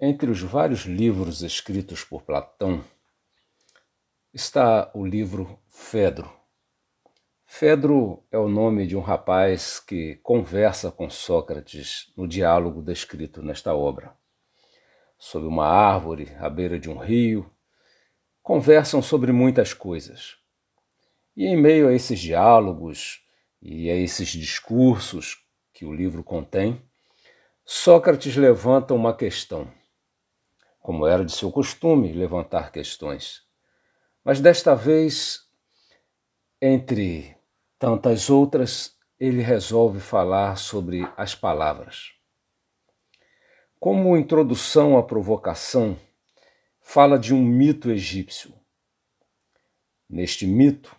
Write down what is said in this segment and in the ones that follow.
Entre os vários livros escritos por Platão está o livro Fedro. Fedro é o nome de um rapaz que conversa com Sócrates no diálogo descrito nesta obra. Sob uma árvore, à beira de um rio, conversam sobre muitas coisas. E em meio a esses diálogos e a esses discursos que o livro contém, Sócrates levanta uma questão como era de seu costume levantar questões. Mas desta vez, entre tantas outras, ele resolve falar sobre as palavras. Como introdução à provocação, fala de um mito egípcio. Neste mito,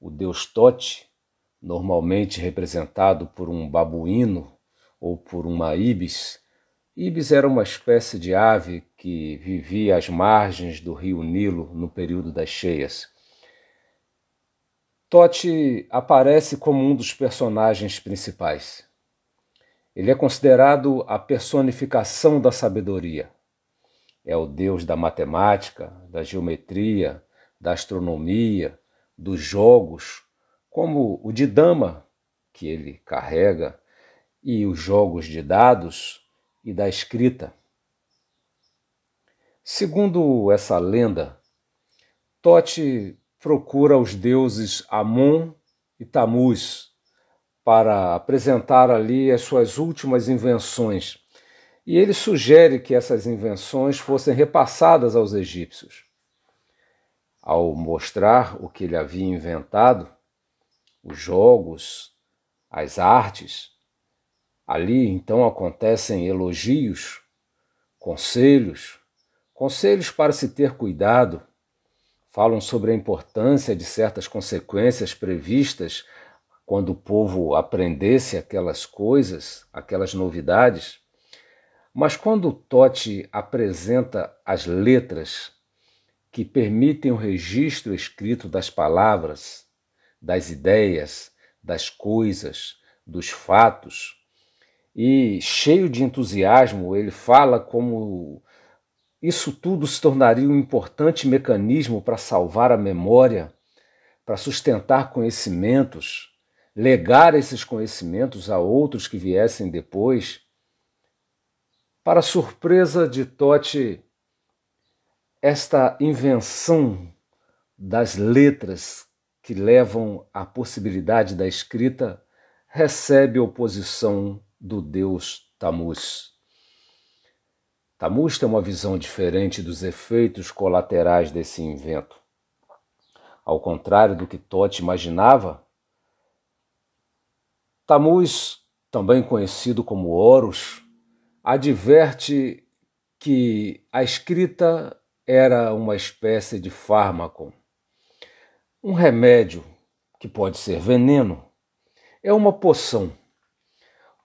o deus Tote, normalmente representado por um babuíno ou por uma ibis, Ibis era uma espécie de ave que vivia às margens do rio Nilo no período das cheias. Tote aparece como um dos personagens principais. Ele é considerado a personificação da sabedoria. É o deus da matemática, da geometria, da astronomia, dos jogos, como o de dama que ele carrega e os jogos de dados e da escrita. Segundo essa lenda, Tote procura os deuses Amon e Tamuz para apresentar ali as suas últimas invenções. E ele sugere que essas invenções fossem repassadas aos egípcios. Ao mostrar o que ele havia inventado, os jogos, as artes, Ali então acontecem elogios, conselhos, conselhos para se ter cuidado, falam sobre a importância de certas consequências previstas quando o povo aprendesse aquelas coisas, aquelas novidades. Mas quando Totti apresenta as letras que permitem o registro escrito das palavras, das ideias, das coisas, dos fatos, e cheio de entusiasmo, ele fala como isso tudo se tornaria um importante mecanismo para salvar a memória, para sustentar conhecimentos, legar esses conhecimentos a outros que viessem depois. Para surpresa de Totti, esta invenção das letras que levam à possibilidade da escrita recebe oposição do deus Tammuz. Tammuz tem uma visão diferente dos efeitos colaterais desse invento. Ao contrário do que Tote imaginava, Tammuz, também conhecido como Horus, adverte que a escrita era uma espécie de fármaco, um remédio que pode ser veneno, é uma poção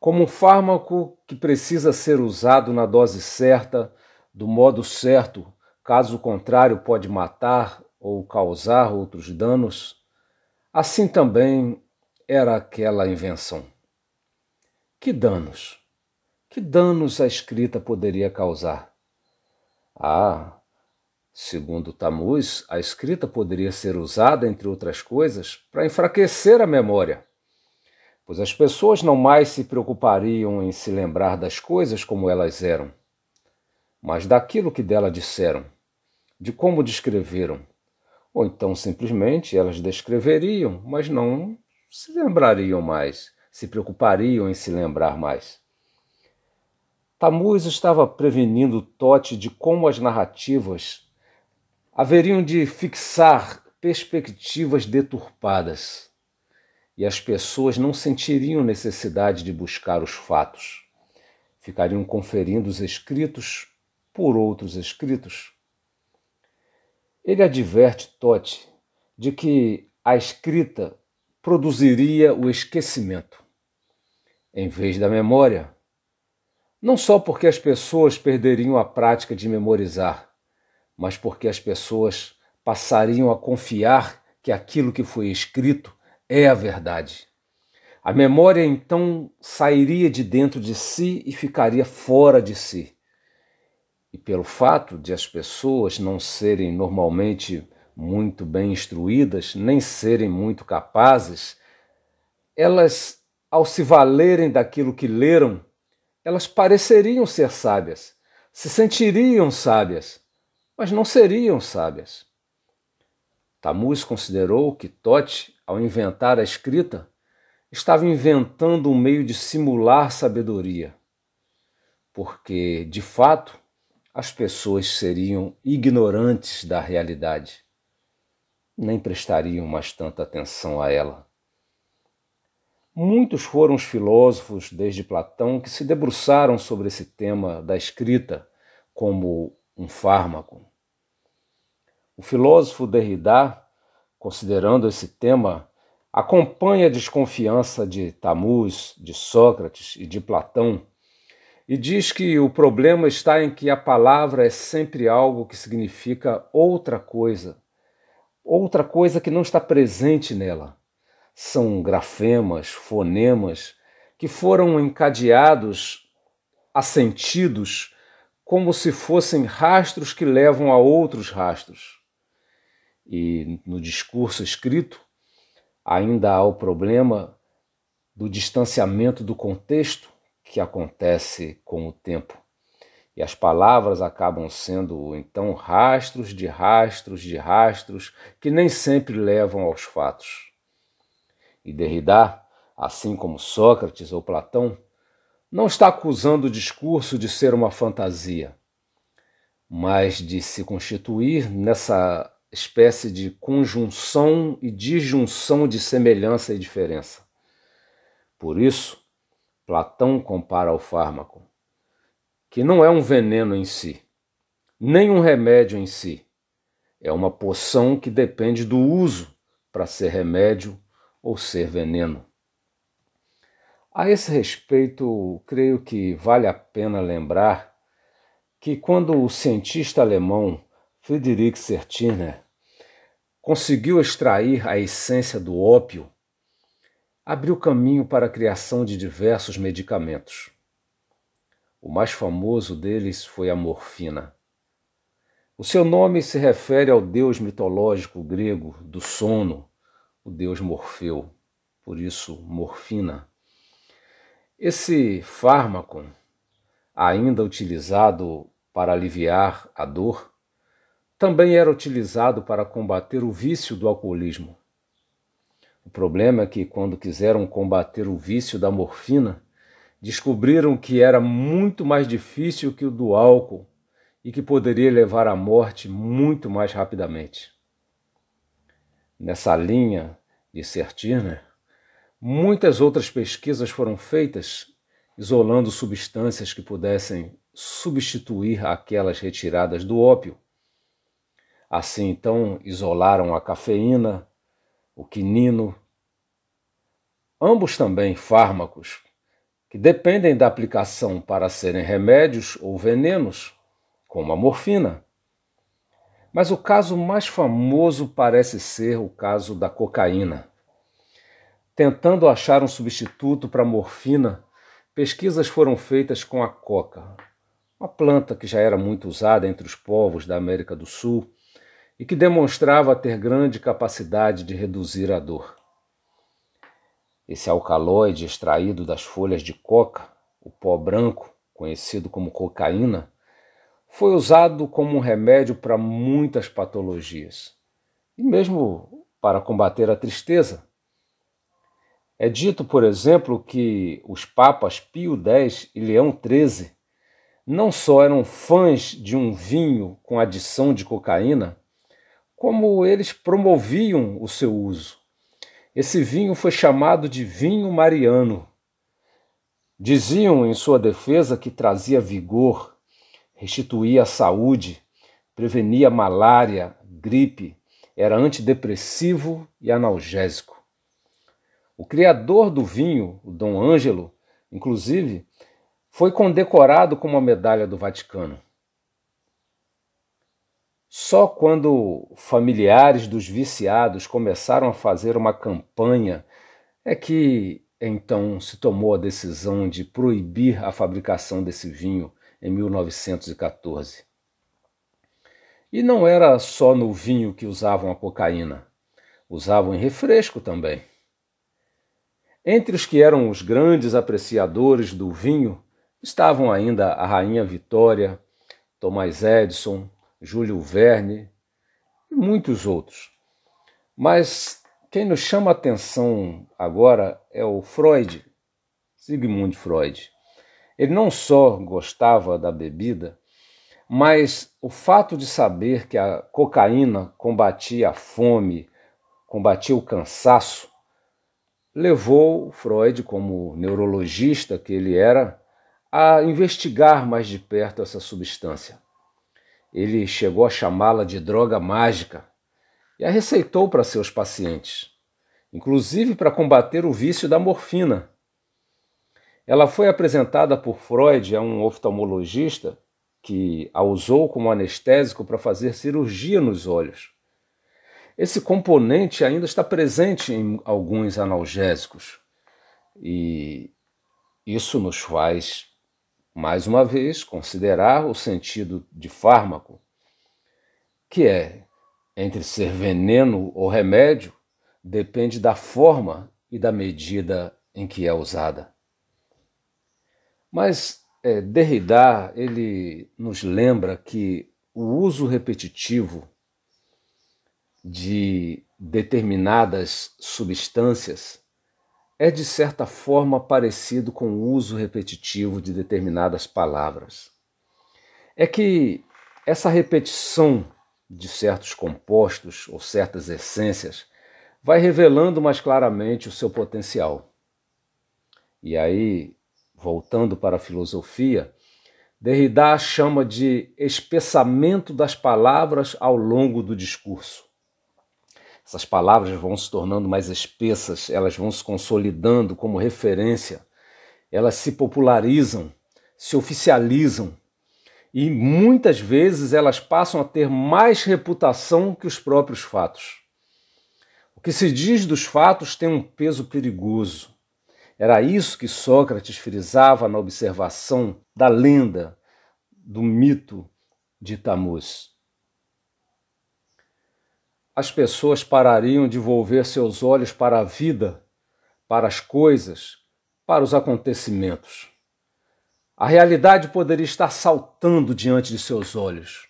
como um fármaco que precisa ser usado na dose certa, do modo certo, caso contrário, pode matar ou causar outros danos, assim também era aquela invenção. Que danos? Que danos a escrita poderia causar? Ah, segundo Tamuz, a escrita poderia ser usada, entre outras coisas, para enfraquecer a memória pois as pessoas não mais se preocupariam em se lembrar das coisas como elas eram, mas daquilo que dela disseram, de como descreveram, ou então simplesmente elas descreveriam, mas não se lembrariam mais, se preocupariam em se lembrar mais. Tamuz estava prevenindo Tote de como as narrativas haveriam de fixar perspectivas deturpadas e as pessoas não sentiriam necessidade de buscar os fatos. Ficariam conferindo os escritos por outros escritos. Ele adverte Tote de que a escrita produziria o esquecimento em vez da memória, não só porque as pessoas perderiam a prática de memorizar, mas porque as pessoas passariam a confiar que aquilo que foi escrito é a verdade. A memória então sairia de dentro de si e ficaria fora de si. e pelo fato de as pessoas não serem normalmente muito bem instruídas, nem serem muito capazes, elas, ao se valerem daquilo que leram, elas pareceriam ser sábias, se sentiriam sábias, mas não seriam sábias. Tamuz considerou que Tote, ao inventar a escrita, estava inventando um meio de simular sabedoria, porque, de fato, as pessoas seriam ignorantes da realidade, nem prestariam mais tanta atenção a ela. Muitos foram os filósofos, desde Platão, que se debruçaram sobre esse tema da escrita como um fármaco. O filósofo Derrida, considerando esse tema, acompanha a desconfiança de Tamuz, de Sócrates e de Platão e diz que o problema está em que a palavra é sempre algo que significa outra coisa, outra coisa que não está presente nela. São grafemas, fonemas que foram encadeados a sentidos como se fossem rastros que levam a outros rastros. E no discurso escrito, ainda há o problema do distanciamento do contexto que acontece com o tempo. E as palavras acabam sendo então rastros de rastros de rastros que nem sempre levam aos fatos. E Derrida, assim como Sócrates ou Platão, não está acusando o discurso de ser uma fantasia, mas de se constituir nessa espécie de conjunção e disjunção de semelhança e diferença. Por isso, Platão compara ao fármaco, que não é um veneno em si, nem um remédio em si. É uma poção que depende do uso para ser remédio ou ser veneno. A esse respeito, creio que vale a pena lembrar que quando o cientista alemão Friedrich Sertiner conseguiu extrair a essência do ópio abriu caminho para a criação de diversos medicamentos. O mais famoso deles foi a morfina. O seu nome se refere ao deus mitológico grego do sono, o deus Morfeu, por isso morfina. Esse fármaco, ainda utilizado para aliviar a dor, também era utilizado para combater o vício do alcoolismo. O problema é que, quando quiseram combater o vício da morfina, descobriram que era muito mais difícil que o do álcool e que poderia levar à morte muito mais rapidamente. Nessa linha de Sertiner, muitas outras pesquisas foram feitas isolando substâncias que pudessem substituir aquelas retiradas do ópio. Assim, então, isolaram a cafeína, o quinino, ambos também fármacos que dependem da aplicação para serem remédios ou venenos, como a morfina. Mas o caso mais famoso parece ser o caso da cocaína. Tentando achar um substituto para a morfina, pesquisas foram feitas com a coca, uma planta que já era muito usada entre os povos da América do Sul e que demonstrava ter grande capacidade de reduzir a dor. Esse alcaloide extraído das folhas de coca, o pó branco, conhecido como cocaína, foi usado como um remédio para muitas patologias e mesmo para combater a tristeza. É dito, por exemplo, que os papas Pio X e Leão XIII não só eram fãs de um vinho com adição de cocaína, como eles promoviam o seu uso. Esse vinho foi chamado de vinho mariano. Diziam em sua defesa que trazia vigor, restituía a saúde, prevenia malária, gripe, era antidepressivo e analgésico. O criador do vinho, o Dom Ângelo, inclusive, foi condecorado com uma medalha do Vaticano. Só quando familiares dos viciados começaram a fazer uma campanha é que então se tomou a decisão de proibir a fabricação desse vinho em 1914. E não era só no vinho que usavam a cocaína, usavam em refresco também. Entre os que eram os grandes apreciadores do vinho estavam ainda a Rainha Vitória, Thomas Edison, Júlio Verne e muitos outros. Mas quem nos chama a atenção agora é o Freud, Sigmund Freud. Ele não só gostava da bebida, mas o fato de saber que a cocaína combatia a fome, combatia o cansaço, levou Freud, como neurologista que ele era, a investigar mais de perto essa substância. Ele chegou a chamá-la de droga mágica e a receitou para seus pacientes, inclusive para combater o vício da morfina. Ela foi apresentada por Freud a um oftalmologista que a usou como anestésico para fazer cirurgia nos olhos. Esse componente ainda está presente em alguns analgésicos e isso nos faz, mais uma vez, considerar o sentido de fármaco, que é entre ser veneno ou remédio, depende da forma e da medida em que é usada. Mas é, Derrida ele nos lembra que o uso repetitivo de determinadas substâncias é de certa forma parecido com o uso repetitivo de determinadas palavras. É que essa repetição de certos compostos ou certas essências vai revelando mais claramente o seu potencial. E aí, voltando para a filosofia, Derrida chama de espessamento das palavras ao longo do discurso. Essas palavras vão se tornando mais espessas, elas vão se consolidando como referência, elas se popularizam, se oficializam e muitas vezes elas passam a ter mais reputação que os próprios fatos. O que se diz dos fatos tem um peso perigoso. Era isso que Sócrates frisava na observação da lenda, do mito de Tamuz. As pessoas parariam de volver seus olhos para a vida, para as coisas, para os acontecimentos. A realidade poderia estar saltando diante de seus olhos,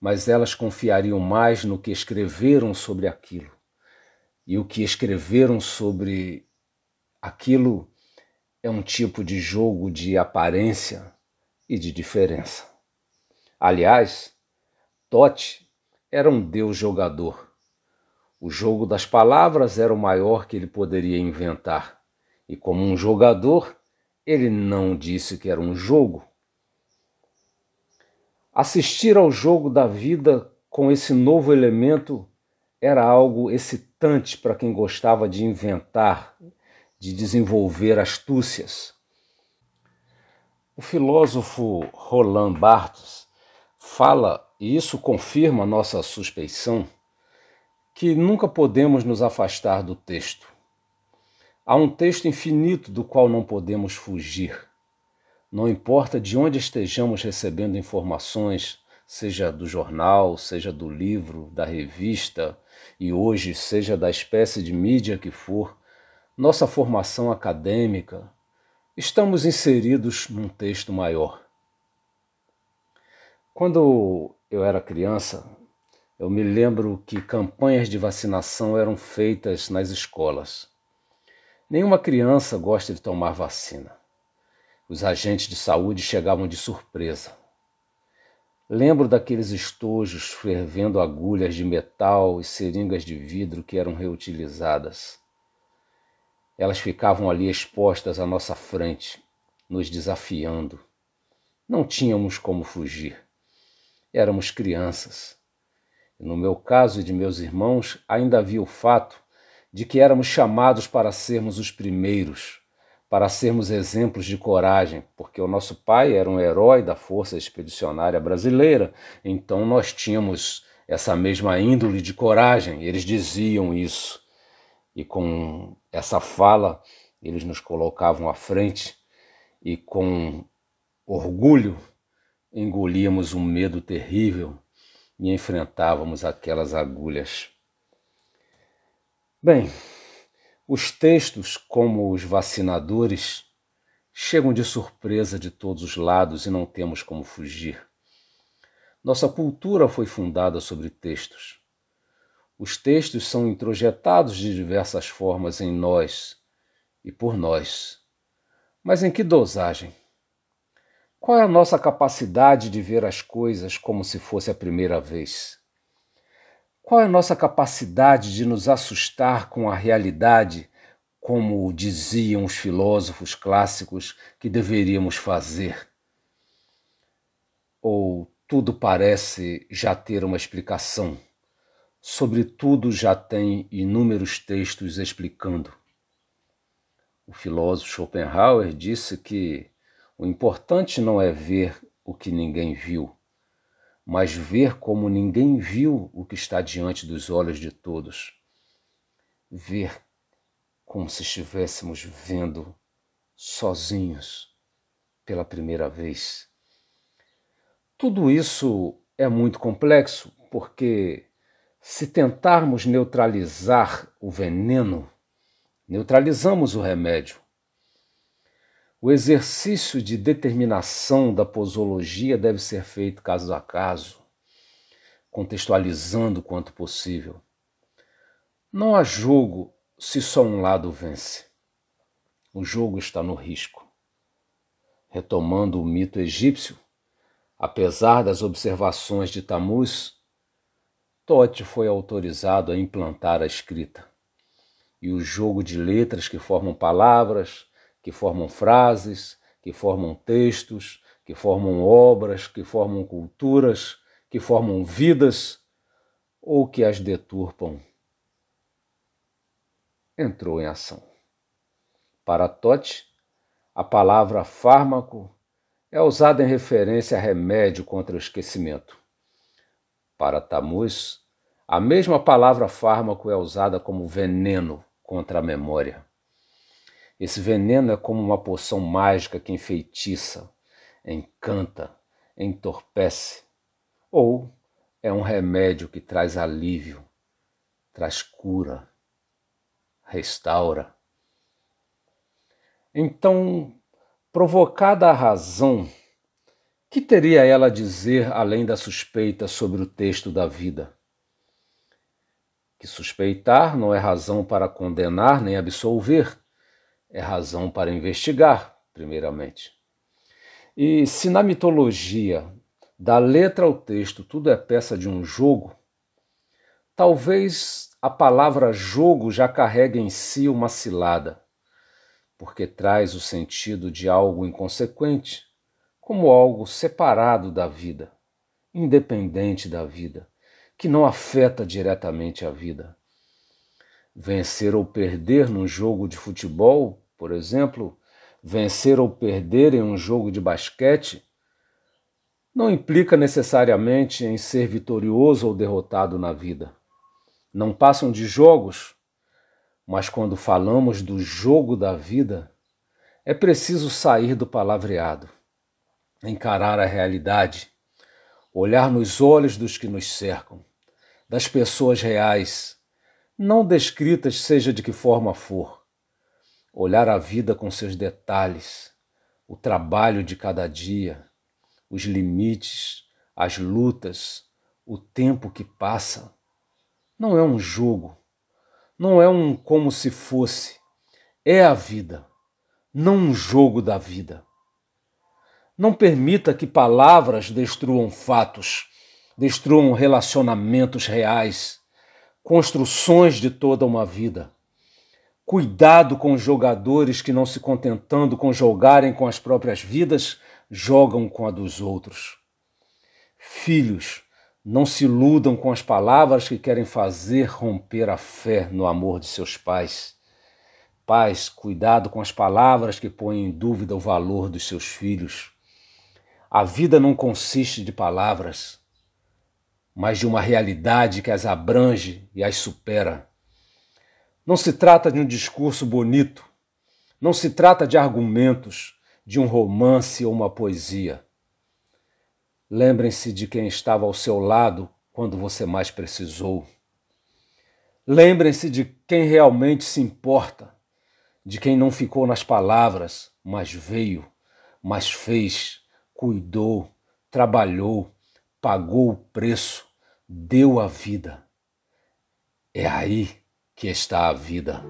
mas elas confiariam mais no que escreveram sobre aquilo. E o que escreveram sobre aquilo é um tipo de jogo de aparência e de diferença. Aliás, Tote era um deus jogador. O jogo das palavras era o maior que ele poderia inventar, e como um jogador, ele não disse que era um jogo. Assistir ao jogo da vida com esse novo elemento era algo excitante para quem gostava de inventar, de desenvolver astúcias. O filósofo Roland Barthes fala, e isso confirma nossa suspeição, que nunca podemos nos afastar do texto. Há um texto infinito do qual não podemos fugir. Não importa de onde estejamos recebendo informações, seja do jornal, seja do livro, da revista e hoje seja da espécie de mídia que for, nossa formação acadêmica, estamos inseridos num texto maior. Quando eu era criança, eu me lembro que campanhas de vacinação eram feitas nas escolas. Nenhuma criança gosta de tomar vacina. Os agentes de saúde chegavam de surpresa. Lembro daqueles estojos fervendo agulhas de metal e seringas de vidro que eram reutilizadas. Elas ficavam ali expostas à nossa frente, nos desafiando. Não tínhamos como fugir. Éramos crianças. No meu caso e de meus irmãos, ainda havia o fato de que éramos chamados para sermos os primeiros, para sermos exemplos de coragem, porque o nosso pai era um herói da Força Expedicionária Brasileira, então nós tínhamos essa mesma índole de coragem, eles diziam isso. E com essa fala, eles nos colocavam à frente e com orgulho engolíamos um medo terrível e enfrentávamos aquelas agulhas. Bem, os textos, como os vacinadores, chegam de surpresa de todos os lados e não temos como fugir. Nossa cultura foi fundada sobre textos. Os textos são introjetados de diversas formas em nós e por nós. Mas em que dosagem? Qual é a nossa capacidade de ver as coisas como se fosse a primeira vez? Qual é a nossa capacidade de nos assustar com a realidade, como diziam os filósofos clássicos que deveríamos fazer? Ou tudo parece já ter uma explicação? Sobre tudo já tem inúmeros textos explicando. O filósofo Schopenhauer disse que o importante não é ver o que ninguém viu, mas ver como ninguém viu o que está diante dos olhos de todos. Ver como se estivéssemos vendo sozinhos pela primeira vez. Tudo isso é muito complexo porque, se tentarmos neutralizar o veneno, neutralizamos o remédio. O exercício de determinação da posologia deve ser feito caso a caso, contextualizando quanto possível. Não há jogo se só um lado vence. O jogo está no risco. Retomando o mito egípcio, apesar das observações de Tamuz, Tote foi autorizado a implantar a escrita. E o jogo de letras que formam palavras, que formam frases, que formam textos, que formam obras, que formam culturas, que formam vidas ou que as deturpam. Entrou em ação. Para Tote, a palavra fármaco é usada em referência a remédio contra o esquecimento. Para Tamuz, a mesma palavra fármaco é usada como veneno contra a memória. Esse veneno é como uma poção mágica que enfeitiça, encanta, entorpece, ou é um remédio que traz alívio, traz cura, restaura. Então, provocada a razão, que teria ela a dizer além da suspeita sobre o texto da vida? Que suspeitar não é razão para condenar nem absolver é razão para investigar, primeiramente. E se na mitologia, da letra ao texto, tudo é peça de um jogo, talvez a palavra jogo já carregue em si uma cilada, porque traz o sentido de algo inconsequente, como algo separado da vida, independente da vida, que não afeta diretamente a vida. Vencer ou perder num jogo de futebol, por exemplo, vencer ou perder em um jogo de basquete, não implica necessariamente em ser vitorioso ou derrotado na vida. Não passam de jogos, mas quando falamos do jogo da vida, é preciso sair do palavreado, encarar a realidade, olhar nos olhos dos que nos cercam, das pessoas reais não descritas seja de que forma for. Olhar a vida com seus detalhes, o trabalho de cada dia, os limites, as lutas, o tempo que passa. Não é um jogo, não é um como se fosse, é a vida, não um jogo da vida. Não permita que palavras destruam fatos, destruam relacionamentos reais construções de toda uma vida. Cuidado com os jogadores que, não se contentando com jogarem com as próprias vidas, jogam com a dos outros. Filhos, não se iludam com as palavras que querem fazer romper a fé no amor de seus pais. Pais, cuidado com as palavras que põem em dúvida o valor dos seus filhos. A vida não consiste de palavras mas de uma realidade que as abrange e as supera. Não se trata de um discurso bonito, não se trata de argumentos, de um romance ou uma poesia. Lembrem-se de quem estava ao seu lado quando você mais precisou. Lembrem-se de quem realmente se importa, de quem não ficou nas palavras, mas veio, mas fez, cuidou, trabalhou, pagou o preço, deu a vida. É aí que está a vida.